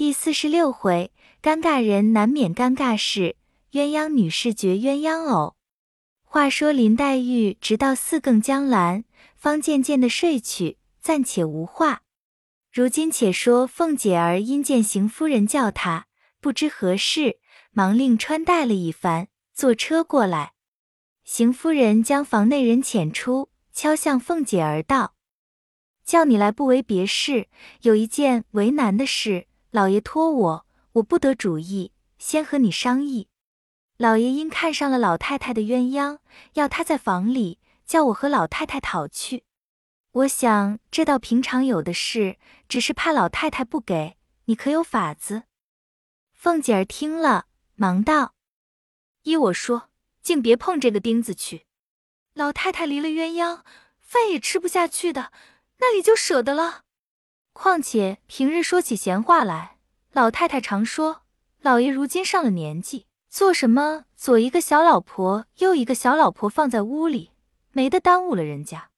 第四十六回，尴尬人难免尴尬事，鸳鸯女士绝鸳鸯偶。话说林黛玉直到四更将阑，方渐渐的睡去，暂且无话。如今且说凤姐儿因见邢夫人叫她，不知何事，忙令穿戴了一番，坐车过来。邢夫人将房内人遣出，敲向凤姐儿道：“叫你来不为别事，有一件为难的事。”老爷托我，我不得主意，先和你商议。老爷因看上了老太太的鸳鸯，要她在房里，叫我和老太太讨去。我想这倒平常有的事，只是怕老太太不给你，可有法子？凤姐儿听了，忙道：“依我说，竟别碰这个钉子去。老太太离了鸳鸯，饭也吃不下去的，那里就舍得了。”况且平日说起闲话来，老太太常说，老爷如今上了年纪，做什么左一个小老婆，右一个小老婆放在屋里，没得耽误了人家。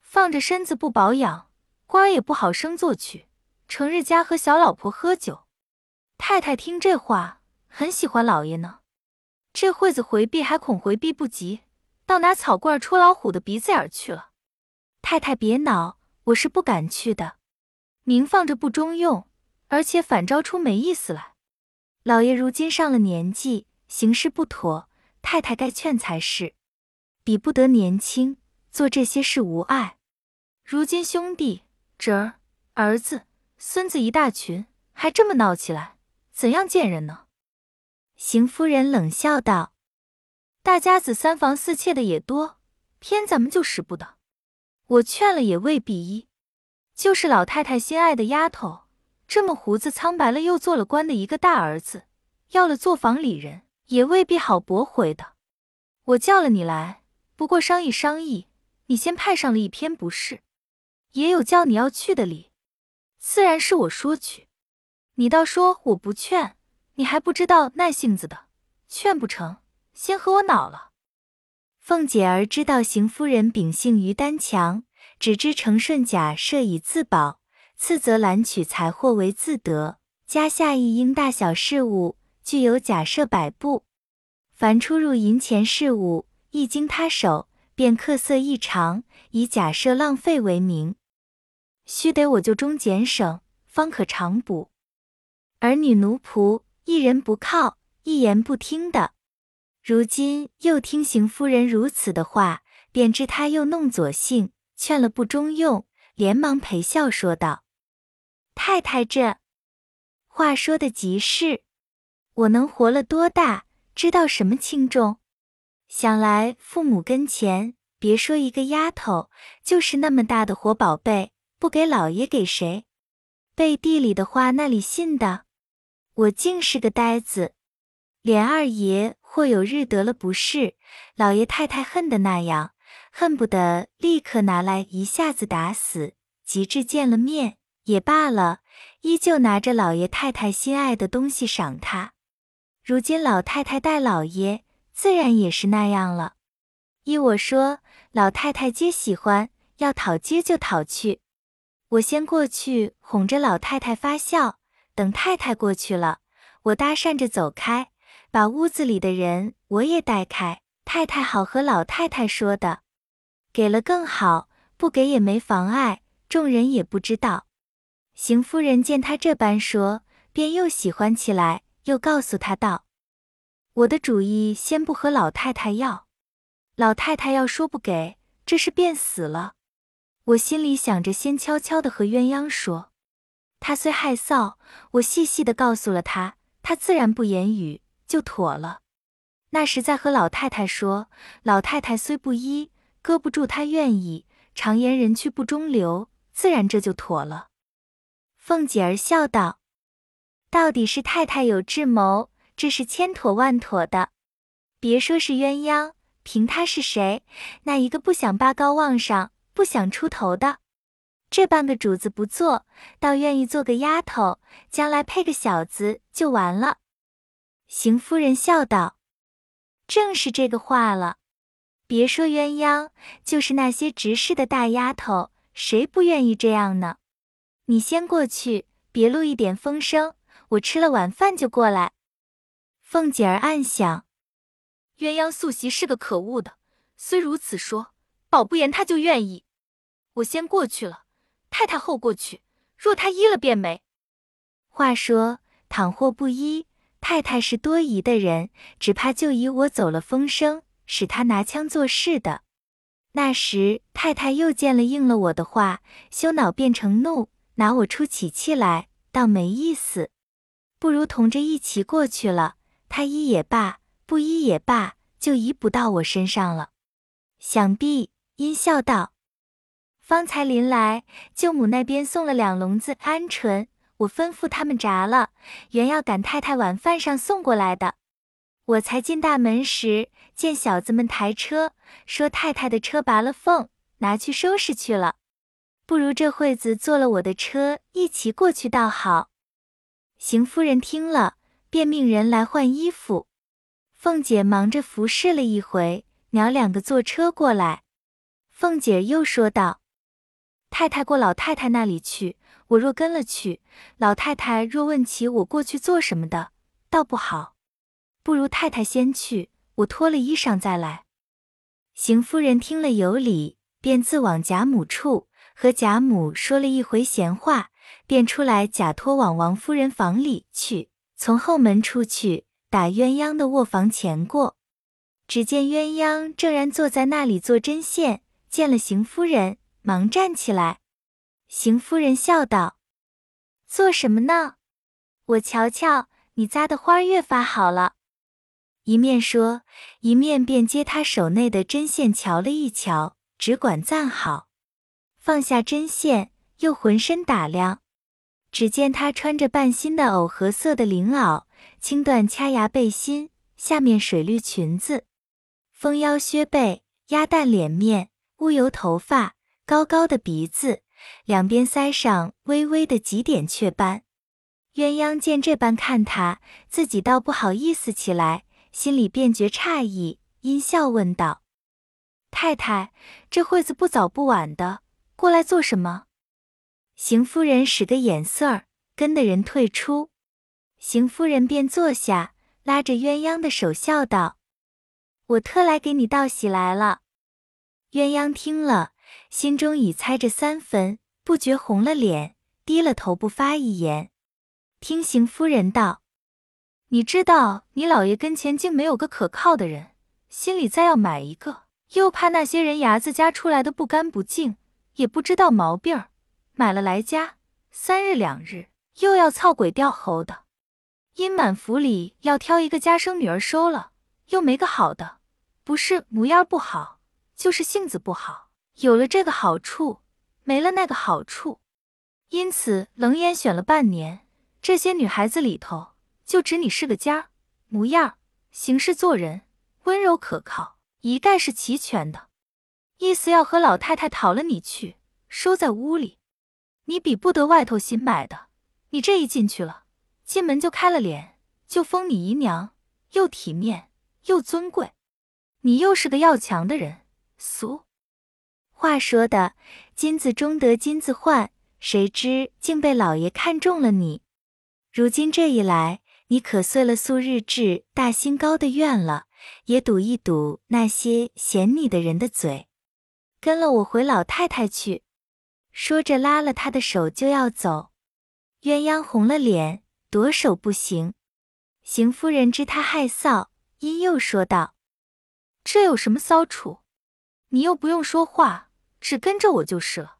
放着身子不保养，官儿也不好升做去，成日家和小老婆喝酒。太太听这话，很喜欢老爷呢。这会子回避还恐回避不及，倒拿草棍戳老虎的鼻子眼去了。太太别恼，我是不敢去的。明放着不中用，而且反招出没意思来。老爷如今上了年纪，行事不妥，太太该劝才是。比不得年轻，做这些事无碍。如今兄弟、侄儿、儿子、孙子一大群，还这么闹起来，怎样见人呢？邢夫人冷笑道：“大家子三房四妾的也多，偏咱们就使不得。我劝了也未必依。”就是老太太心爱的丫头，这么胡子苍白了，又做了官的一个大儿子，要了做房里人，也未必好驳回的。我叫了你来，不过商议商议。你先派上了一篇不是，也有叫你要去的理，自然是我说去。你倒说我不劝，你还不知道耐性子的，劝不成，先和我恼了。凤姐儿知道邢夫人秉性于丹强。只知承顺假设以自保，次则揽取财货为自得。家下一应大小事务，具有假设摆布。凡出入银钱事务，一经他手，便客色异常，以假设浪费为名。须得我就中俭省，方可常补。儿女奴仆，一人不靠，一言不听的。如今又听邢夫人如此的话，便知他又弄左性。劝了不中用，连忙陪笑说道：“太太这话说的极是，我能活了多大，知道什么轻重？想来父母跟前，别说一个丫头，就是那么大的活宝贝，不给老爷给谁？背地里的话那里信的？我竟是个呆子，连二爷或有日得了不是，老爷太太恨的那样。”恨不得立刻拿来一下子打死，及至见了面也罢了，依旧拿着老爷太太心爱的东西赏他。如今老太太待老爷，自然也是那样了。依我说，老太太皆喜欢，要讨接就讨去。我先过去哄着老太太发笑，等太太过去了，我搭讪着走开，把屋子里的人我也带开，太太好和老太太说的。给了更好，不给也没妨碍，众人也不知道。邢夫人见他这般说，便又喜欢起来，又告诉他道：“我的主意先不和老太太要，老太太要说不给，这事便死了。我心里想着先悄悄的和鸳鸯说，他虽害臊，我细细的告诉了他，他自然不言语，就妥了。那时再和老太太说，老太太虽不依。”搁不住他愿意，常言人去不中留，自然这就妥了。凤姐儿笑道：“到底是太太有智谋，这是千妥万妥的。别说是鸳鸯，凭他是谁，那一个不想拔高望上，不想出头的，这半个主子不做，倒愿意做个丫头，将来配个小子就完了。”邢夫人笑道：“正是这个话了。”别说鸳鸯，就是那些执事的大丫头，谁不愿意这样呢？你先过去，别露一点风声，我吃了晚饭就过来。凤姐儿暗想，鸳鸯素习是个可恶的，虽如此说，保不严她就愿意。我先过去了，太太后过去，若她依了便没。话说，倘或不依，太太是多疑的人，只怕就以我走了风声，使他拿枪做事的。那时太太又见了应了我的话，羞恼变成怒，拿我出起气来，倒没意思。不如同着一起过去了。他依也罢，不依也罢，就移不到我身上了。想必阴笑道：“方才临来，舅母那边送了两笼子鹌鹑，我吩咐他们炸了，原要赶太太晚饭上送过来的。我才进大门时，见小子们抬车，说太太的车拔了缝，拿去收拾去了。不如这会子坐了我的车，一起过去倒好。”邢夫人听了。便命人来换衣服，凤姐忙着服侍了一回，娘两个坐车过来。凤姐又说道：“太太过老太太那里去，我若跟了去，老太太若问起我过去做什么的，倒不好。不如太太先去，我脱了衣裳再来。”邢夫人听了有理，便自往贾母处和贾母说了一回闲话，便出来假托往王夫人房里去。从后门出去，打鸳鸯的卧房前过，只见鸳鸯正然坐在那里做针线，见了邢夫人，忙站起来。邢夫人笑道：“做什么呢？我瞧瞧，你扎的花越发好了。”一面说，一面便接他手内的针线瞧了一瞧，只管赞好，放下针线，又浑身打量。只见他穿着半新的藕荷色的绫袄，青缎掐牙背心，下面水绿裙子，丰腰削背，鸭蛋脸面，乌油头发，高高的鼻子，两边腮上微微的几点雀斑。鸳鸯见这般看他，自己倒不好意思起来，心里便觉诧异，阴笑问道：“太太，这会子不早不晚的，过来做什么？”邢夫人使个眼色儿，跟的人退出。邢夫人便坐下，拉着鸳鸯的手，笑道：“我特来给你道喜来了。”鸳鸯听了，心中已猜着三分，不觉红了脸，低了头不发一言。听邢夫人道：“你知道你老爷跟前竟没有个可靠的人，心里再要买一个，又怕那些人牙子夹出来的不干不净，也不知道毛病儿。”买了来家，三日两日又要操鬼吊猴的，因满府里要挑一个家生女儿收了，又没个好的，不是模样不好，就是性子不好。有了这个好处，没了那个好处，因此冷眼选了半年，这些女孩子里头，就指你是个家，模样、行事做人温柔可靠，一概是齐全的。意思要和老太太讨了你去，收在屋里。你比不得外头新买的，你这一进去了，进门就开了脸，就封你姨娘，又体面又尊贵。你又是个要强的人，俗话说的，金子终得金子换，谁知竟被老爷看中了你。如今这一来，你可遂了素日志大兴高的愿了，也堵一堵那些嫌你的人的嘴，跟了我回老太太去。说着，拉了他的手就要走。鸳鸯红了脸，夺手不行。邢夫人知他害臊，因又说道：“这有什么骚处？你又不用说话，只跟着我就是了。”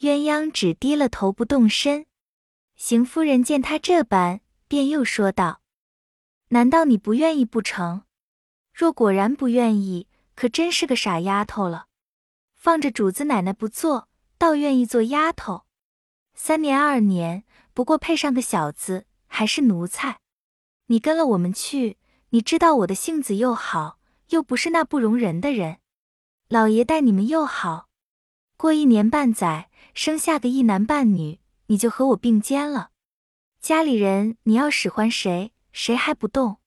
鸳鸯只低了头不动身。邢夫人见他这般，便又说道：“难道你不愿意不成？若果然不愿意，可真是个傻丫头了。放着主子奶奶不做。”倒愿意做丫头，三年二年，不过配上个小子，还是奴才。你跟了我们去，你知道我的性子又好，又不是那不容人的人。老爷待你们又好，过一年半载，生下个一男半女，你就和我并肩了。家里人你要使唤谁，谁还不动？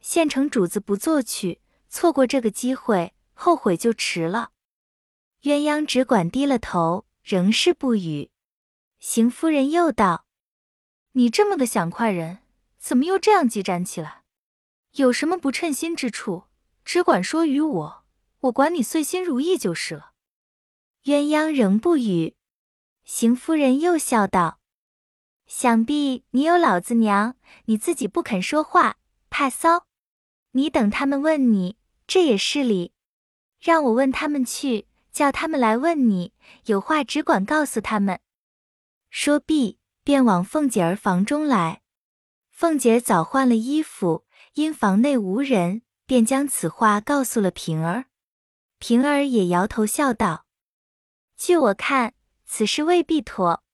现成主子不做去，错过这个机会，后悔就迟了。鸳鸯只管低了头，仍是不语。邢夫人又道：“你这么个想快人，怎么又这样急展起来？有什么不称心之处，只管说与我，我管你遂心如意就是了。”鸳鸯仍不语。邢夫人又笑道：“想必你有老子娘，你自己不肯说话，怕骚。你等他们问你，这也是理。让我问他们去，叫他们来问你，有话只管告诉他们。”说毕，便往凤姐儿房中来。凤姐儿早换了衣服，因房内无人，便将此话告诉了平儿。平儿也摇头笑道：“据我看。”此事未必妥。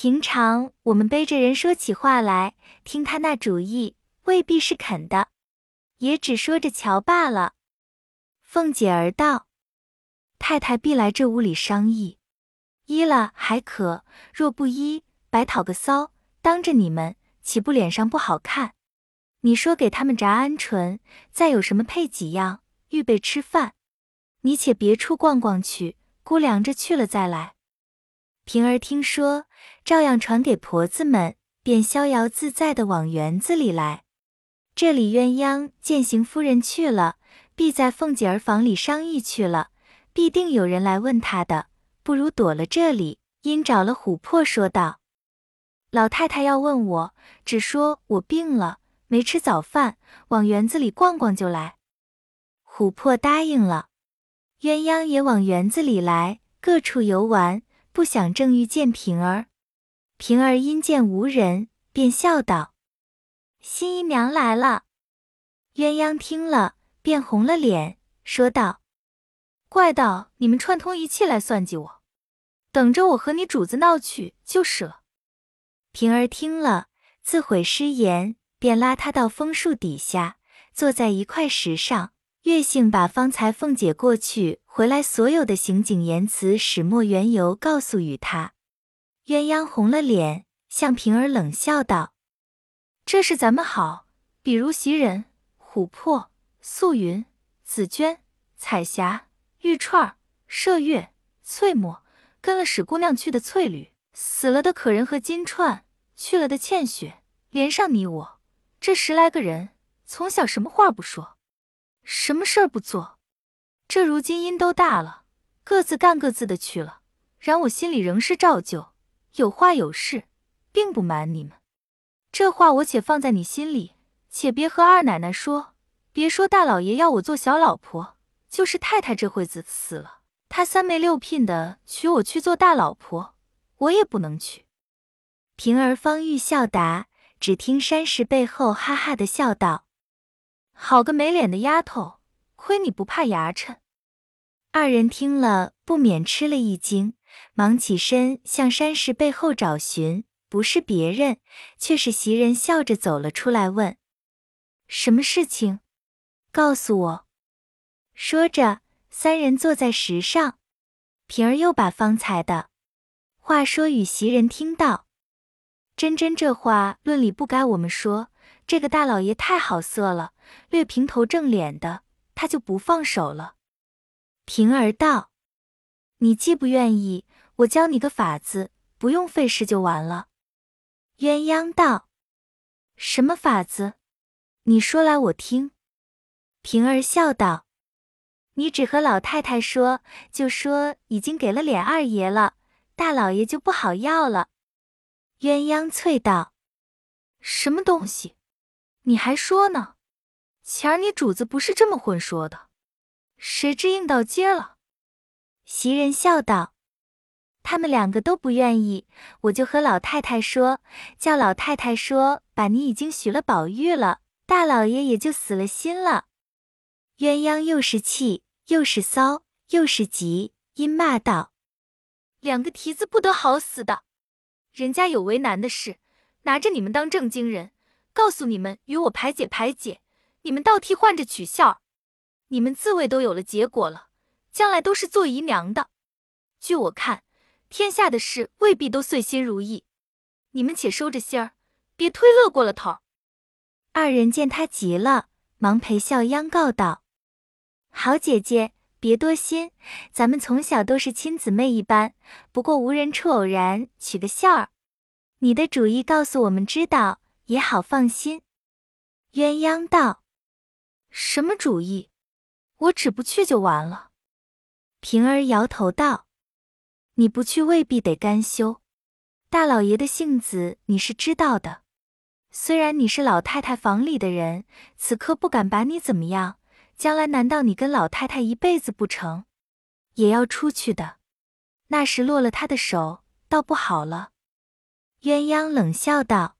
平常我们背着人说起话来，听他那主意，未必是肯的，也只说着瞧罢了。凤姐儿道：“太太必来这屋里商议，依了还可；若不依，白讨个骚，当着你们，岂不脸上不好看？你说给他们炸鹌鹑，再有什么配几样，预备吃饭。你且别处逛逛去，估量着去了再来。”平儿听说，照样传给婆子们，便逍遥自在的往园子里来。这里鸳鸯见邢夫人去了，必在凤姐儿房里商议去了，必定有人来问她的，不如躲了这里。因找了琥珀说道：“老太太要问我，只说我病了，没吃早饭，往园子里逛逛就来。”琥珀答应了，鸳鸯也往园子里来，各处游玩。不想正遇见平儿，平儿因见无人，便笑道：“新姨娘来了。”鸳鸯听了，便红了脸，说道：“怪道你们串通一气来算计我，等着我和你主子闹去就是了。”平儿听了，自悔失言，便拉他到枫树底下，坐在一块石上。月性把方才凤姐过去回来所有的行景言辞始末缘由告诉与他，鸳鸯红了脸，向平儿冷笑道：“这是咱们好，比如袭人、琥珀、素云、紫鹃、彩霞、玉钏、麝月、翠墨，跟了史姑娘去的翠缕，死了的可人和金钏，去了的倩雪，连上你我，这十来个人，从小什么话不说。”什么事儿不做？这如今因都大了，各自干各自的去了。然我心里仍是照旧，有话有事，并不瞒你们。这话我且放在你心里，且别和二奶奶说。别说大老爷要我做小老婆，就是太太这会子死了，他三媒六聘的娶我去做大老婆，我也不能娶。平儿方欲笑答，只听山石背后哈哈的笑道。好个没脸的丫头，亏你不怕牙碜！二人听了，不免吃了一惊，忙起身向山石背后找寻，不是别人，却是袭人笑着走了出来，问：“什么事情？告诉我。”说着，三人坐在石上，平儿又把方才的话说与袭人听到。真真这话论理不该我们说，这个大老爷太好色了。略平头正脸的，他就不放手了。平儿道：“你既不愿意，我教你个法子，不用费事就完了。”鸳鸯道：“什么法子？你说来我听。”平儿笑道：“你只和老太太说，就说已经给了琏二爷了，大老爷就不好要了。”鸳鸯啐道：“什么东西？你还说呢？”前儿你主子不是这么混说的，谁知应到街了？袭人笑道：“他们两个都不愿意，我就和老太太说，叫老太太说把你已经许了宝玉了，大老爷也就死了心了。”鸳鸯又是气又是骚又是急，因骂道：“两个蹄子不得好死的！人家有为难的事，拿着你们当正经人，告诉你们与我排解排解。”你们倒替换着取笑，你们自卫都有了结果了，将来都是做姨娘的。据我看，天下的事未必都遂心如意，你们且收着心儿，别推乐过了头。二人见他急了，忙陪笑央告道：“好姐姐，别多心，咱们从小都是亲姊妹一般，不过无人处偶然取个笑儿。”你的主意告诉我们知道，也好放心。鸳鸯道：“什么主意？我只不去就完了。”平儿摇头道：“你不去未必得甘休。大老爷的性子你是知道的。虽然你是老太太房里的人，此刻不敢把你怎么样，将来难道你跟老太太一辈子不成？也要出去的。那时落了他的手，倒不好了。”鸳鸯冷笑道：“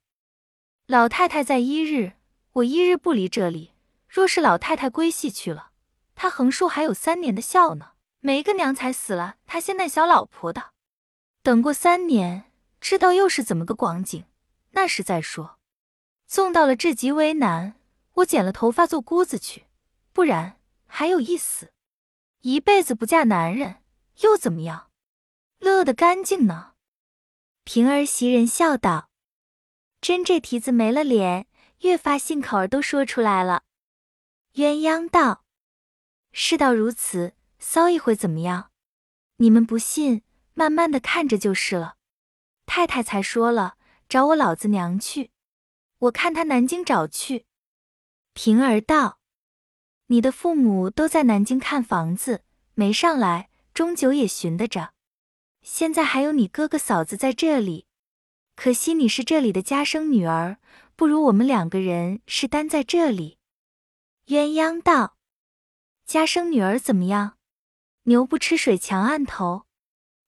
老太太在一日，我一日不离这里。若是老太太归西去了，她横竖还有三年的孝呢。”没个娘才死了，她先带小老婆的。等过三年，知道又是怎么个光景，那时再说。纵到了至极为难，我剪了头发做姑子去，不然还有一死，一辈子不嫁男人又怎么样？乐得干净呢。平儿袭人笑道：“真这蹄子没了脸，越发信口儿都说出来了。”鸳鸯道：“事到如此。”骚一回怎么样？你们不信，慢慢的看着就是了。太太才说了，找我老子娘去，我看他南京找去。平儿道：“你的父母都在南京看房子，没上来，终究也寻得着。现在还有你哥哥嫂子在这里，可惜你是这里的家生女儿，不如我们两个人是单在这里。”鸳鸯道：“家生女儿怎么样？”牛不吃水强按头，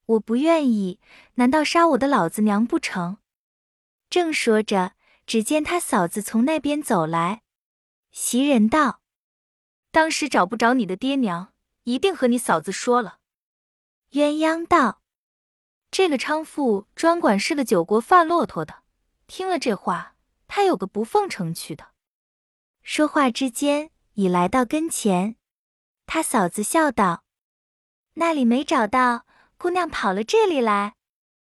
我不愿意，难道杀我的老子娘不成？正说着，只见他嫂子从那边走来，袭人道：“当时找不着你的爹娘，一定和你嫂子说了。”鸳鸯道：“这个娼妇专管是个九国贩骆驼的，听了这话，他有个不奉承去的。”说话之间，已来到跟前，他嫂子笑道。那里没找到，姑娘跑了这里来。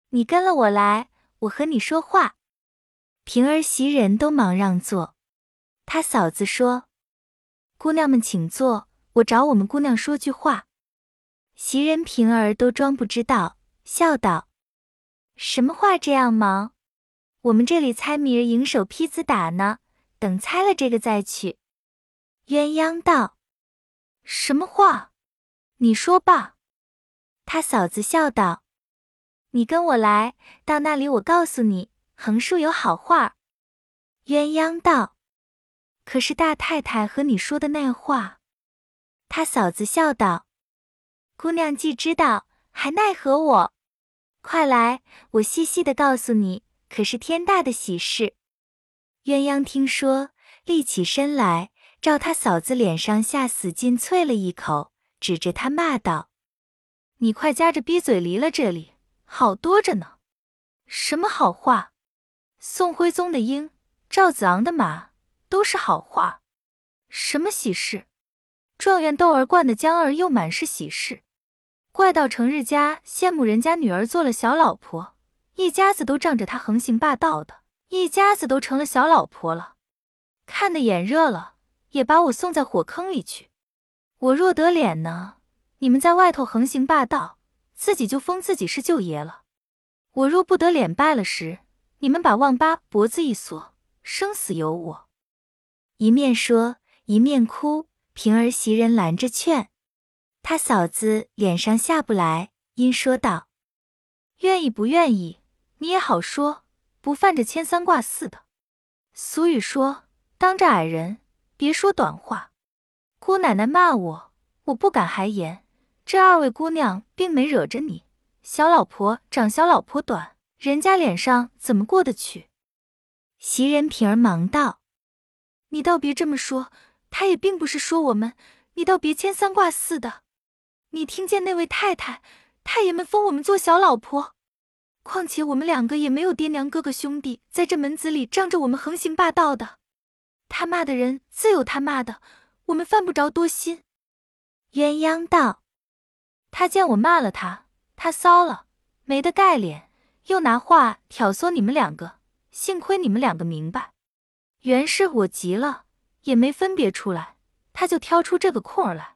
你跟了我来，我和你说话。平儿、袭人都忙让座。他嫂子说：“姑娘们请坐，我找我们姑娘说句话。”袭人、平儿都装不知道，笑道：“什么话这样忙？我们这里猜谜儿，迎手劈子打呢，等猜了这个再去。”鸳鸯道：“什么话？”你说吧，他嫂子笑道：“你跟我来，到那里我告诉你，横竖有好话。”鸳鸯道：“可是大太太和你说的那话。”他嫂子笑道：“姑娘既知道，还奈何我？快来，我细细的告诉你，可是天大的喜事。”鸳鸯听说，立起身来，照他嫂子脸上下死劲啐了一口。指着他骂道：“你快夹着逼嘴离了这里，好多着呢！什么好话？宋徽宗的鹰，赵子昂的马，都是好话。什么喜事？状元窦儿冠的江儿又满是喜事。怪到成日家羡慕人家女儿做了小老婆，一家子都仗着他横行霸道的，一家子都成了小老婆了。看得眼热了，也把我送在火坑里去。”我若得脸呢，你们在外头横行霸道，自己就封自己是舅爷了；我若不得脸败了时，你们把旺八脖子一锁，生死由我。一面说一面哭，平儿袭人拦着劝，他嫂子脸上下不来，因说道：“愿意不愿意，你也好说，不犯着牵三挂四的。俗语说，当着矮人，别说短话。”姑奶奶骂我，我不敢还言。这二位姑娘并没惹着你，小老婆长小老婆短，人家脸上怎么过得去？袭人平儿忙道：“你倒别这么说，他也并不是说我们，你倒别牵三挂四的。你听见那位太太、太爷们封我们做小老婆，况且我们两个也没有爹娘、哥哥兄弟在这门子里仗着我们横行霸道的。他骂的人自有他骂的。”我们犯不着多心。鸳鸯道：“他见我骂了他，他骚了，没得盖脸，又拿话挑唆你们两个。幸亏你们两个明白，原是我急了，也没分别出来，他就挑出这个空儿来。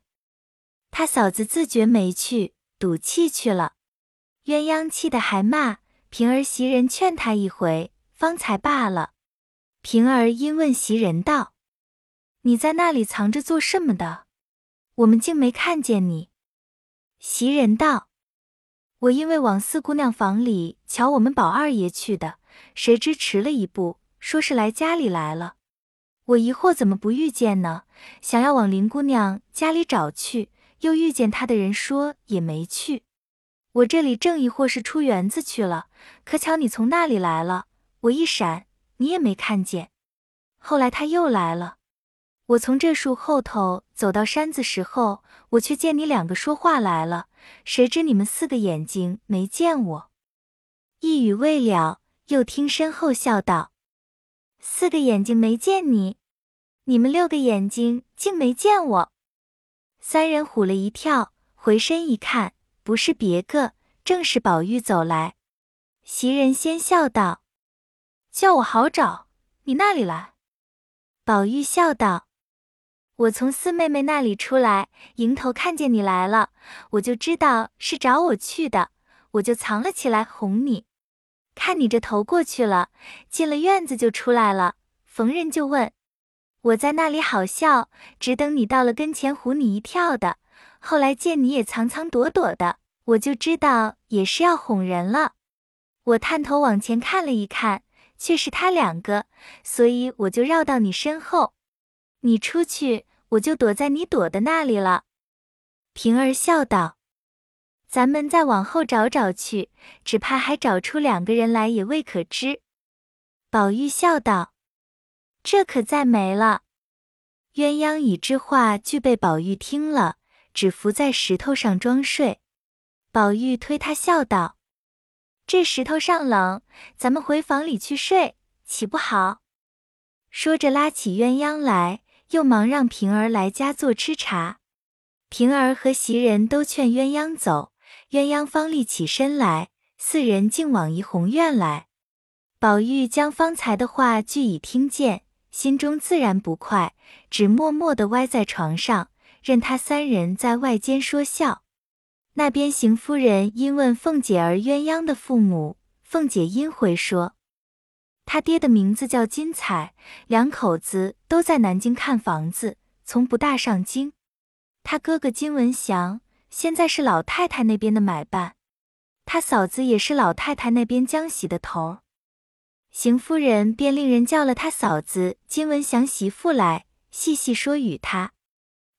他嫂子自觉没趣，赌气去了。鸳鸯气得还骂，平儿袭人劝他一回，方才罢了。平儿因问袭人道：“你在那里藏着做什么的？我们竟没看见你。”袭人道：“我因为往四姑娘房里瞧我们宝二爷去的，谁知迟了一步，说是来家里来了。我疑惑怎么不遇见呢？想要往林姑娘家里找去，又遇见他的人说也没去。我这里正疑惑是出园子去了，可巧你从那里来了，我一闪，你也没看见。后来他又来了。”我从这树后头走到山子时候，我却见你两个说话来了。谁知你们四个眼睛没见我。一语未了，又听身后笑道：“四个眼睛没见你，你们六个眼睛竟没见我。”三人唬了一跳，回身一看，不是别个，正是宝玉走来。袭人先笑道：“叫我好找，你那里来？”宝玉笑道。我从四妹妹那里出来，迎头看见你来了，我就知道是找我去的，我就藏了起来哄你。看你这头过去了，进了院子就出来了。逢人就问，我在那里好笑，只等你到了跟前唬你一跳的。后来见你也藏藏躲躲的，我就知道也是要哄人了。我探头往前看了一看，却是他两个，所以我就绕到你身后。你出去，我就躲在你躲的那里了。平儿笑道：“咱们再往后找找去，只怕还找出两个人来也未可知。”宝玉笑道：“这可再没了。”鸳鸯已知话俱被宝玉听了，只伏在石头上装睡。宝玉推他笑道：“这石头上冷，咱们回房里去睡，岂不好？”说着拉起鸳鸯来。又忙让平儿来家做吃茶，平儿和袭人都劝鸳鸯走，鸳鸯方立起身来，四人竟往怡红院来。宝玉将方才的话俱已听见，心中自然不快，只默默地歪在床上，任他三人在外间说笑。那边邢夫人因问凤姐儿鸳鸯的父母，凤姐因回说。他爹的名字叫金彩，两口子都在南京看房子，从不大上京。他哥哥金文祥现在是老太太那边的买办，他嫂子也是老太太那边江喜的头儿。邢夫人便令人叫了他嫂子金文祥媳妇来，细细说与他。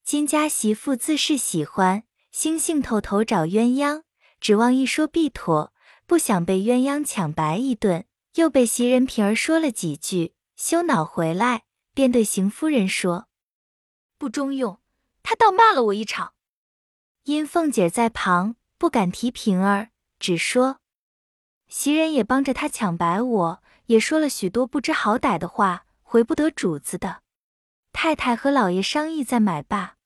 金家媳妇自是喜欢，兴兴头头找鸳鸯，指望一说必妥，不想被鸳鸯抢白一顿。又被袭人、平儿说了几句，羞恼回来，便对邢夫人说：“不中用，他倒骂了我一场。”因凤姐在旁，不敢提平儿，只说袭人也帮着他抢白我，也说了许多不知好歹的话，回不得主子的。太太和老爷商议再买罢，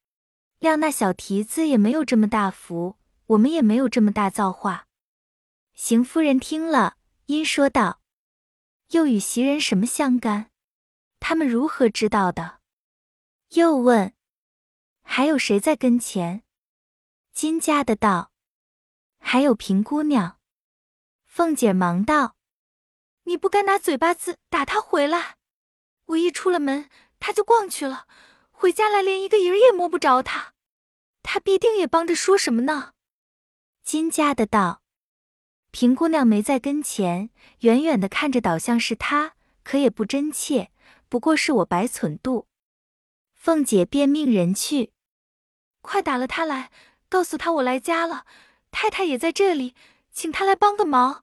谅那小蹄子也没有这么大福，我们也没有这么大造化。邢夫人听了，因说道。又与袭人什么相干？他们如何知道的？又问：“还有谁在跟前？”金家的道：“还有平姑娘。”凤姐忙道：“你不该拿嘴巴子打他回来。我一出了门，他就逛去了，回家来连一个影儿也摸不着他。他必定也帮着说什么呢？”金家的道。平姑娘没在跟前，远远的看着，倒像是她，可也不真切。不过是我白忖度。凤姐便命人去，快打了他来，告诉他我来家了，太太也在这里，请他来帮个忙。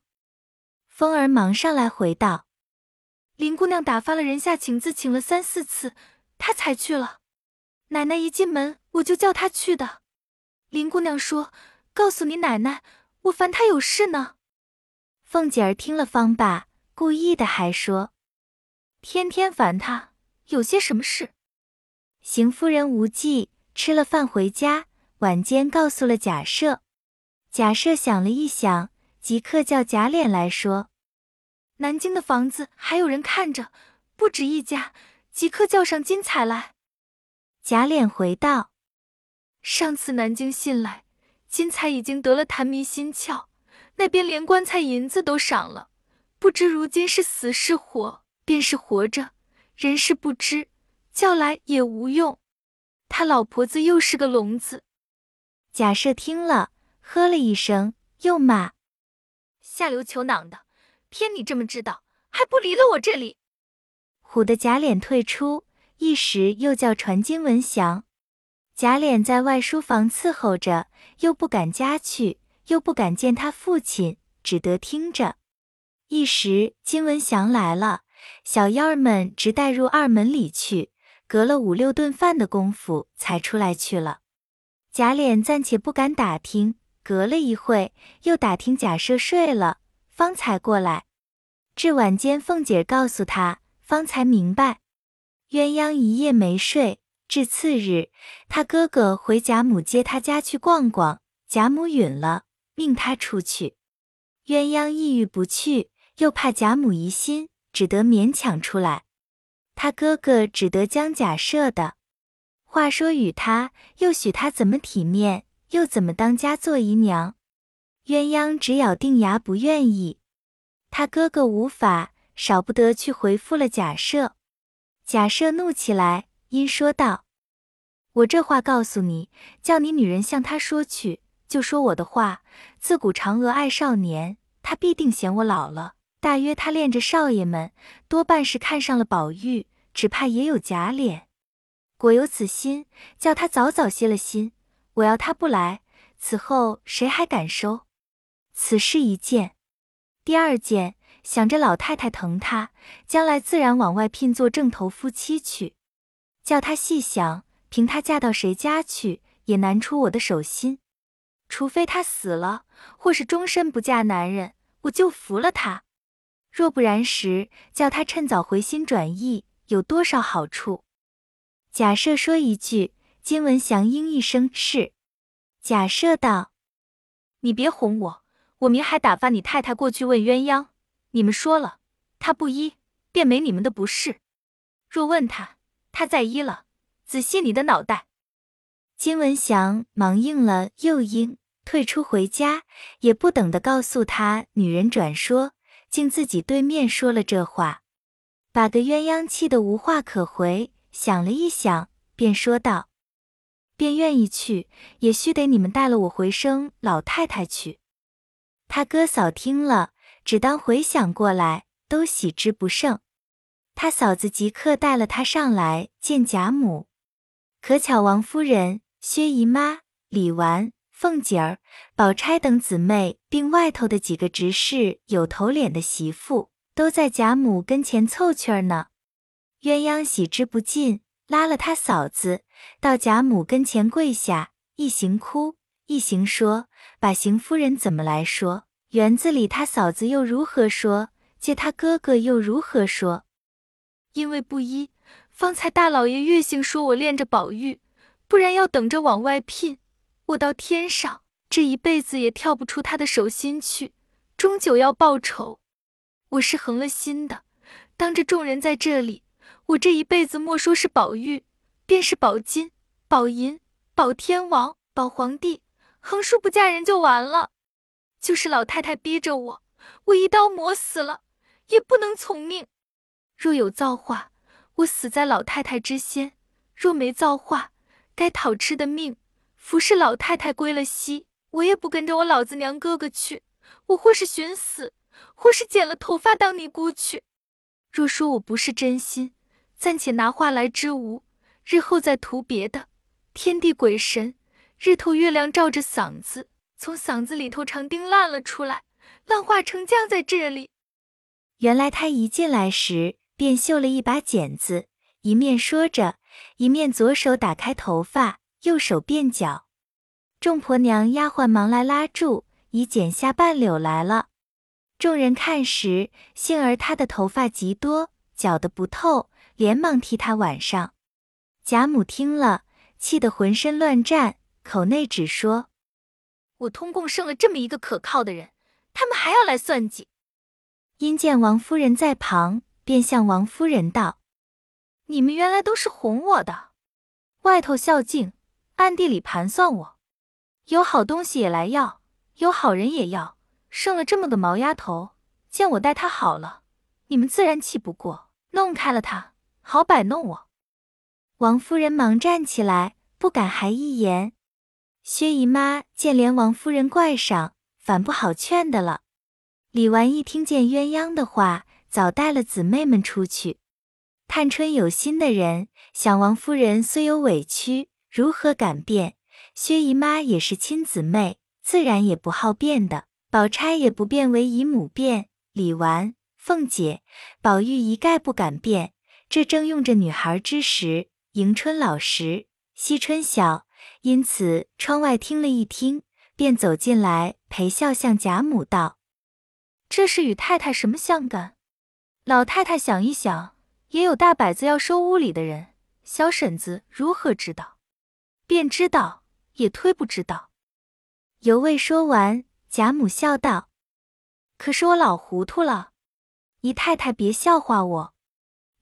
凤儿忙上来回道：“林姑娘打发了人下请字，请了三四次，她才去了。奶奶一进门，我就叫她去的。林姑娘说，告诉你奶奶，我烦她有事呢。”凤姐儿听了方罢，故意的还说：“天天烦他，有些什么事？”邢夫人无忌吃了饭回家，晚间告诉了贾赦。贾赦想了一想，即刻叫贾琏来说：“南京的房子还有人看着，不止一家，即刻叫上金彩来。”贾琏回道：“上次南京信来，金彩已经得了痰迷心窍。”那边连棺材银子都赏了，不知如今是死是活。便是活着，人事不知，叫来也无用。他老婆子又是个聋子。贾赦听了，呵了一声，又骂：“下流球囊的，偏你这么知道，还不离了我这里！”唬的贾琏退出，一时又叫传金文祥。贾琏在外书房伺候着，又不敢家去，又不敢见他父亲，只得听着。一时金文祥来了，小妖儿们直带入二门里去，隔了五六顿饭的功夫才出来去了。贾琏暂且不敢打听，隔了一会，又打听贾赦睡了，方才过来。至晚间，凤姐告诉他，方才明白，鸳鸯一夜没睡。至次日，他哥哥回贾母接他家去逛逛，贾母允了，命他出去。鸳鸯意欲不去，又怕贾母疑心，只得勉强出来。他哥哥只得将贾赦的话说与他，又许他怎么体面，又怎么当家做姨娘。鸳鸯只咬定牙不愿意。他哥哥无法，少不得去回复了贾赦。贾赦怒起来。因说道：“我这话告诉你，叫你女人向他说去，就说我的话。自古嫦娥爱少年，他必定嫌我老了。大约他恋着少爷们，多半是看上了宝玉，只怕也有假脸。果有此心，叫他早早歇了心。我要他不来，此后谁还敢收？此事一件，第二件，想着老太太疼他，将来自然往外聘做正头夫妻去。”叫他细想，凭他嫁到谁家去，也难出我的手心。除非他死了，或是终身不嫁男人，我就服了他。若不然时，叫他趁早回心转意，有多少好处？假设说一句，金文祥应一声是。假设道：“你别哄我，我明还打发你太太过去问鸳鸯，你们说了，他不依，便没你们的不是。若问他。”他在依了，仔细你的脑袋。金文祥忙应了，又应，退出回家，也不等的告诉他女人转说，竟自己对面说了这话，把个鸳鸯气得无话可回。想了一想，便说道：“便愿意去，也须得你们带了我回生老太太去。”他哥嫂听了，只当回想过来，都喜之不胜。他嫂子即刻带了他上来见贾母，可巧王夫人、薛姨妈、李纨、凤姐儿、宝钗等姊妹，并外头的几个执事、有头脸的媳妇，都在贾母跟前凑趣儿呢。鸳鸯喜之不尽，拉了他嫂子到贾母跟前跪下，一行哭，一行说，把邢夫人怎么来说，园子里他嫂子又如何说，借他哥哥又如何说。因为不依，方才大老爷越性说我恋着宝玉，不然要等着往外聘。我到天上这一辈子也跳不出他的手心去，终究要报仇。我是横了心的，当着众人在这里，我这一辈子莫说是宝玉，便是宝金、宝银、宝天王、宝皇帝，横竖不嫁人就完了。就是老太太逼着我，我一刀磨死了，也不能从命。若有造化，我死在老太太之先；若没造化，该讨吃的命。服侍老太太归了西，我也不跟着我老子娘哥哥去。我或是寻死，或是剪了头发当尼姑去。若说我不是真心，暂且拿话来支吾，日后再图别的。天地鬼神，日头月亮照着嗓子，从嗓子里头长钉烂了出来，烂化成浆在这里。原来他一进来时。便绣了一把剪子，一面说着，一面左手打开头发，右手便绞。众婆娘丫鬟忙来拉住，已剪下半绺来了。众人看时，幸而她的头发极多，绞得不透，连忙替她挽上。贾母听了，气得浑身乱颤，口内只说：“我通共剩了这么一个可靠的人，他们还要来算计。”因见王夫人在旁。便向王夫人道：“你们原来都是哄我的，外头孝敬，暗地里盘算我，有好东西也来要，有好人也要，生了这么个毛丫头，见我待她好了，你们自然气不过，弄开了她，好摆弄我。王夫人忙站起来，不敢还一言。薛姨妈见连王夫人怪上，反不好劝的了。李纨一听见鸳鸯的话，早带了姊妹们出去。探春有心的人，想王夫人虽有委屈，如何敢辩？薛姨妈也是亲姊妹，自然也不好辩的。宝钗也不变为姨母辩，李纨、凤姐、宝玉一概不敢辩。这正用着女孩之时，迎春老实，惜春小，因此窗外听了一听，便走进来陪笑，向贾母道：“这是与太太什么相干？老太太想一想，也有大摆子要收屋里的人，小婶子如何知道？便知道，也推不知道。”犹未说完。贾母笑道：“可是我老糊涂了，姨太太别笑话我。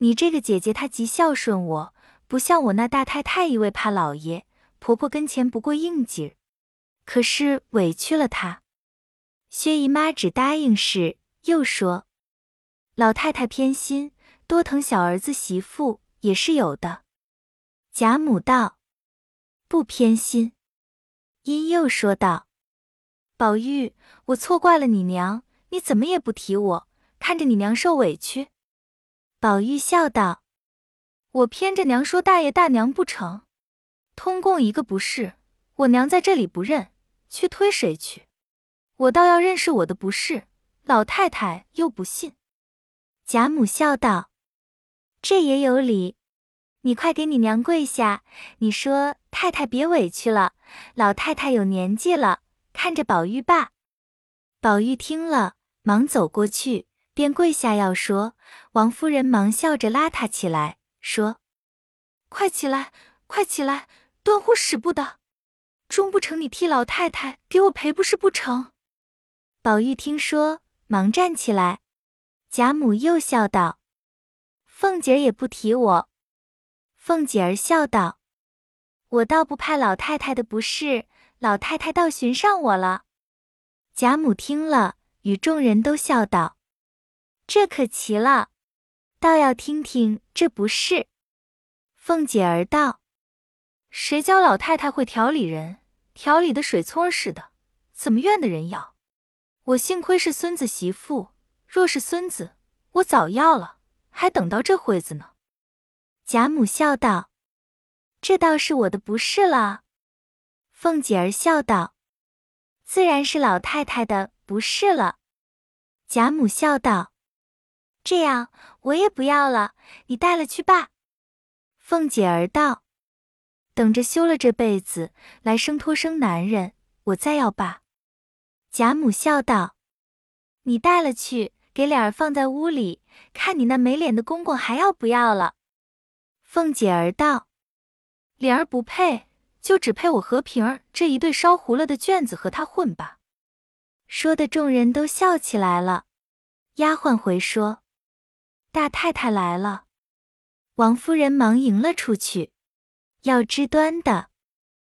你这个姐姐她极孝顺我，不像我那大太太一味怕老爷，婆婆跟前不过应景。可是委屈了她。”薛姨妈只答应是，又说：“老太太偏心，多疼小儿子媳妇也是有的。”贾母道：“不偏心。”因又说道。宝玉，我错怪了你娘，你怎么也不提我，看着你娘受委屈。宝玉笑道：“我偏着娘说大爷大娘不成，通共一个不是。我娘在这里不认，去推谁去？我倒要认识我的不是。老太太又不信。”贾母笑道：“这也有理，你快给你娘跪下，你说太太别委屈了，老太太有年纪了。”看着宝玉罢，宝玉听了，忙走过去，便跪下要说。王夫人忙笑着拉他起来，说：“快起来，快起来，断乎使不得，终不成你替老太太给我赔不是不成。”宝玉听说，忙站起来。贾母又笑道：“凤姐儿也不提我。”凤姐儿笑道：“我倒不怕老太太的不是。”老太太倒寻上我了。贾母听了，与众人都笑道：“这可奇了，倒要听听这不是。”凤姐儿道：“谁教老太太会调理人？调理的水葱似的，怎么怨的人要？我幸亏是孙子媳妇，若是孙子，我早要了，还等到这会子呢。”贾母笑道：“这倒是我的不是了。”凤姐儿笑道：“自然是老太太的不是了。”贾母笑道：“这样我也不要了，你带了去吧。”凤姐儿道：“等着休了这辈子，来生托生男人，我再要罢。”贾母笑道：“你带了去，给脸儿放在屋里，看你那没脸的公公还要不要了。”凤姐儿道：“脸儿不配。”就只配我和平儿这一对烧糊了的卷子和他混吧。说的众人都笑起来了。丫鬟回说：“大太太来了。”王夫人忙迎了出去。要知端的，